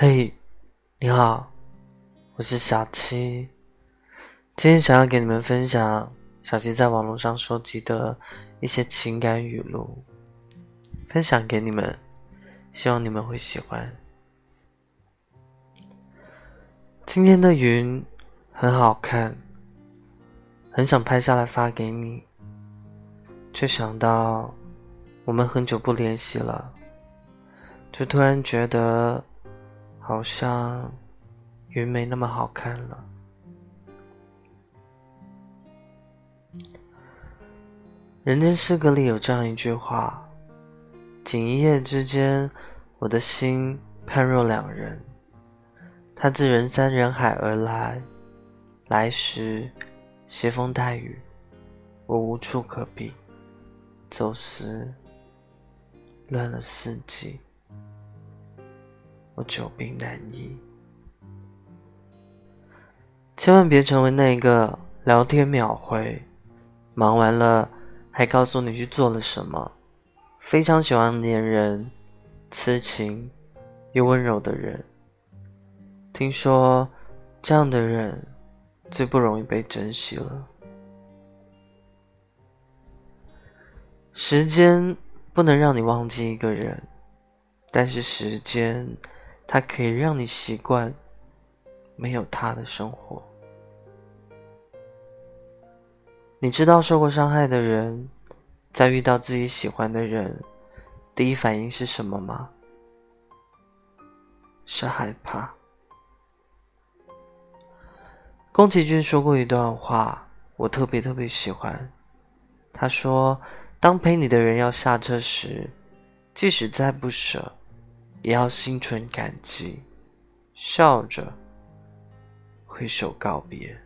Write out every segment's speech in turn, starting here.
嘿，你好，我是小七。今天想要给你们分享小七在网络上收集的一些情感语录，分享给你们，希望你们会喜欢。今天的云很好看，很想拍下来发给你，却想到我们很久不联系了，就突然觉得。好像云没那么好看了。人间失格里有这样一句话：“仅一夜之间，我的心判若两人。他自人山人海而来，来时携风带雨，我无处可避；走时乱了四季。”我久病难医，千万别成为那个聊天秒回，忙完了还告诉你去做了什么，非常喜欢黏人、痴情又温柔的人。听说这样的人最不容易被珍惜了。时间不能让你忘记一个人，但是时间。它可以让你习惯没有他的生活。你知道受过伤害的人，在遇到自己喜欢的人，第一反应是什么吗？是害怕。宫崎骏说过一段话，我特别特别喜欢。他说：“当陪你的人要下车时，即使再不舍。”也要心存感激，笑着挥手告别。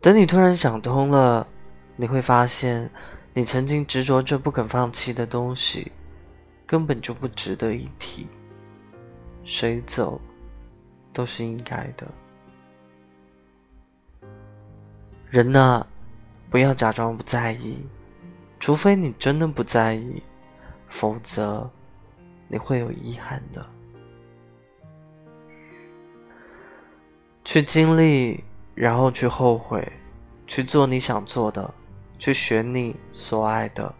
等你突然想通了，你会发现，你曾经执着着不肯放弃的东西，根本就不值得一提。谁走，都是应该的。人呐，不要假装不在意。除非你真的不在意，否则你会有遗憾的。去经历，然后去后悔，去做你想做的，去选你所爱的，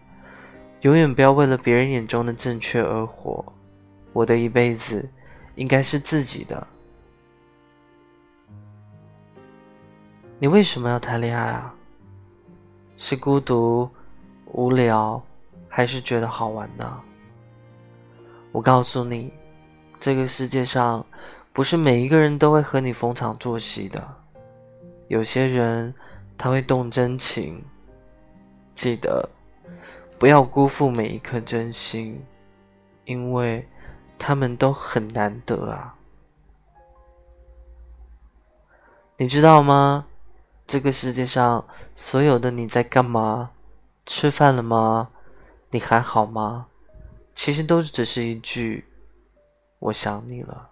永远不要为了别人眼中的正确而活。我的一辈子应该是自己的。你为什么要谈恋爱啊？是孤独？无聊，还是觉得好玩呢？我告诉你，这个世界上不是每一个人都会和你逢场作戏的。有些人他会动真情，记得不要辜负每一颗真心，因为他们都很难得啊。你知道吗？这个世界上所有的你在干嘛？吃饭了吗？你还好吗？其实都只是一句“我想你了”。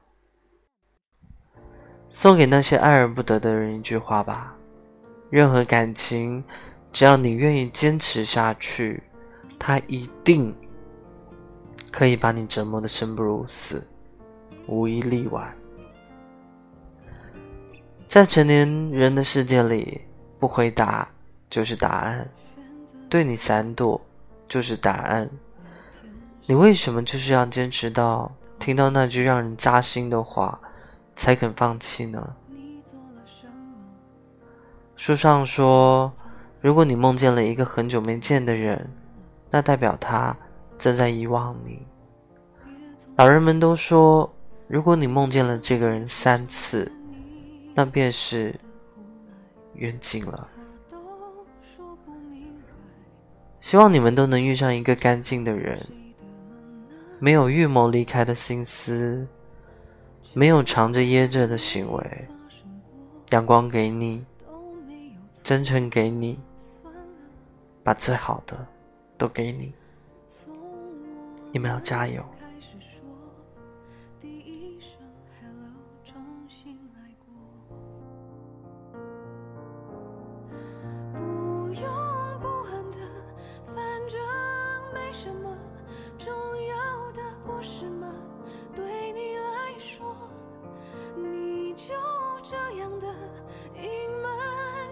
送给那些爱而不得的人一句话吧：任何感情，只要你愿意坚持下去，它一定可以把你折磨的生不如死，无一例外。在成年人的世界里，不回答就是答案。对你闪躲就是答案，你为什么就是要坚持到听到那句让人扎心的话才肯放弃呢？书上说，如果你梦见了一个很久没见的人，那代表他正在遗忘你。老人们都说，如果你梦见了这个人三次，那便是缘尽了。希望你们都能遇上一个干净的人，没有预谋离开的心思，没有藏着掖着的行为，阳光给你，真诚给你，把最好的都给你。你们要加油。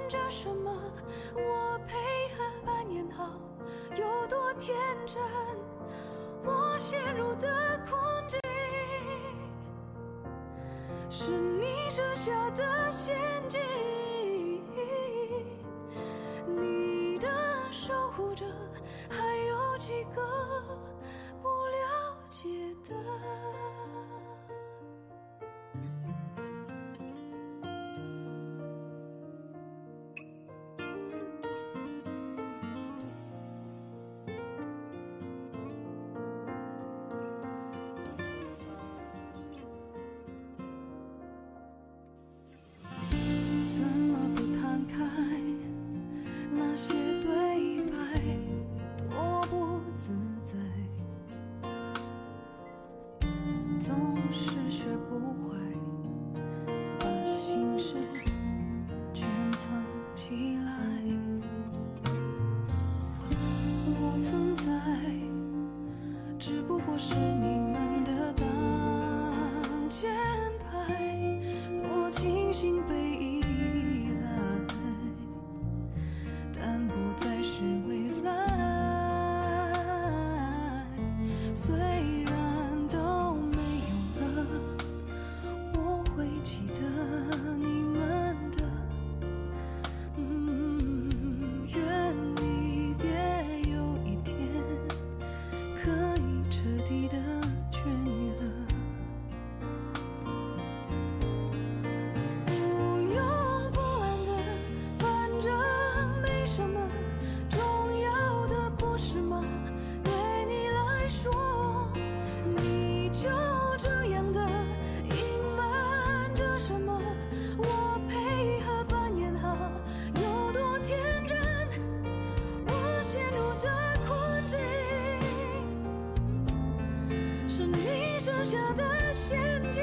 着什么？我配合扮演好有多天真？我陷入的困境是你设下的是你设下的陷阱。